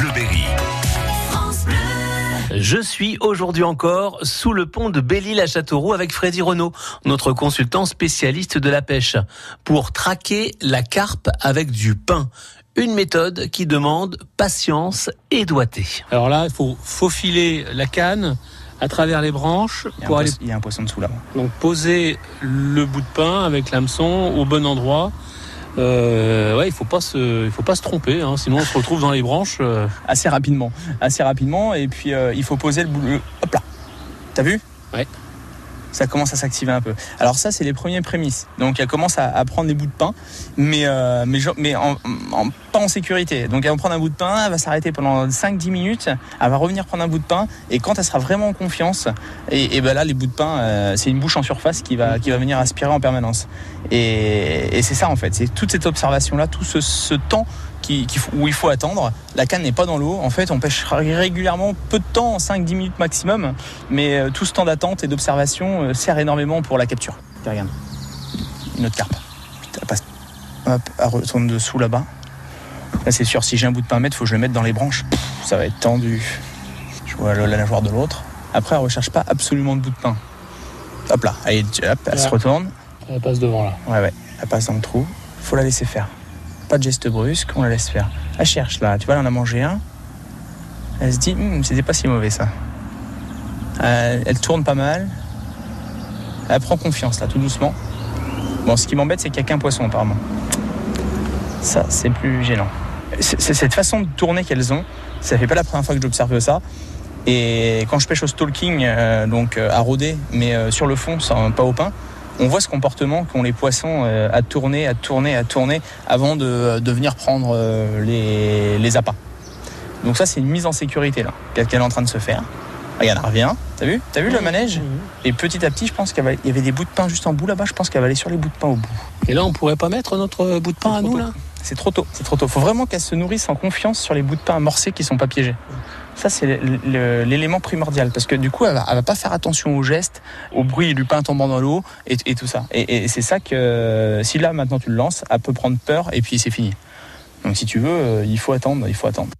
Bleuberry. Je suis aujourd'hui encore sous le pont de Belle-Île-à-Châteauroux avec Freddy Renault, notre consultant spécialiste de la pêche, pour traquer la carpe avec du pain. Une méthode qui demande patience et doigté. Alors là, il faut faufiler la canne à travers les branches Il y a, pour un, aller il y a un poisson dessous là. donc poser le bout de pain avec l'hameçon au bon endroit. Euh, ouais, il faut pas se, il faut pas se tromper, hein, sinon on se retrouve dans les branches. euh, Assez rapidement. Assez rapidement. Et puis euh, il faut poser le bout. le- Hop là. T'as vu? Ouais. Ça commence à s'activer un peu. Alors ça, c'est les premiers prémices. Donc elle commence à, prendre des bouts de pain, mais, euh, mais, mais pas en sécurité. Donc elle va prendre un bout de pain, elle va s'arrêter pendant 5-10 minutes, elle va revenir prendre un bout de pain, et quand elle sera vraiment en confiance, et, et ben là, les bouts de pain, euh, c'est une bouche en surface qui va, qui va venir aspirer en permanence. Et, c'est ça en fait, c'est toute cette observation-là, tout ce temps qui, qui faut- où il faut attendre. La canne n'est pas dans l'eau. En fait, on pêche régulièrement peu de temps, 5-10 minutes maximum. Mais euh, tout ce temps d'attente et d'observation euh, sert énormément pour la capture. Regarde. Une autre carpe. Putain, elle passe. Hop, elle retourne dessous là-bas. Là, c'est sûr, si j'ai un bout de pain à mettre, faut que je le mette dans les branches. Pff, ça va être tendu. Je vois la nageoire de l'autre. Après, elle recherche pas absolument de bout de pain. Hop là, allez, hop, elle se retourne. elle passe devant là. Ouais, ouais, elle passe dans le trou. Faut la laisser faire. Pas de geste brusque, on la laisse faire. Elle cherche là, tu vois, elle en a mangé un. Elle se dit, Hum, c'était pas si mauvais ça. Elle tourne pas mal. Elle prend confiance là, tout doucement. Bon, ce qui m'embête, c'est qu'il n'y a qu'un poisson apparemment. Ça, c'est plus gênant. C'est c'est cette façon de tourner qu'elles ont. Ça fait pas la première fois que j'observe ça. Et quand je pêche au stalking, euh, donc euh, à rôder, mais euh, sur le fond, sans- pas au pain, on voit ce comportement qu'ont les poissons euh, à tourner, à tourner, à tourner avant de, de venir prendre euh, les, les appâts. Donc ça, c'est une mise en sécurité là, qu'elle qu'elle est en train de se faire. Regarde, elle revient. T'as vu? T'as vu le manège? Et petit à petit, je pense qu'il y avait- des bouts de pain juste en bout là-bas. Je pense qu'elle va aller sur les bouts de pain au bout. Et là, on pourrait pas mettre notre bout de pain à nous là? C'est trop tôt. C'est trop tôt. Faut vraiment qu'elle se nourrisse en confiance sur les bouts de pain amorcés qui sont pas piégés. Ça, c'est l'élément primordial parce que du coup, elle va, va pas faire attention aux gestes, au bruit du pain tombant dans l'eau et, et tout ça. Et, et c'est ça que si là maintenant tu le lances, elle peut prendre peur et puis c'est fini. Donc si tu veux, euh, il faut attendre, il faut attendre.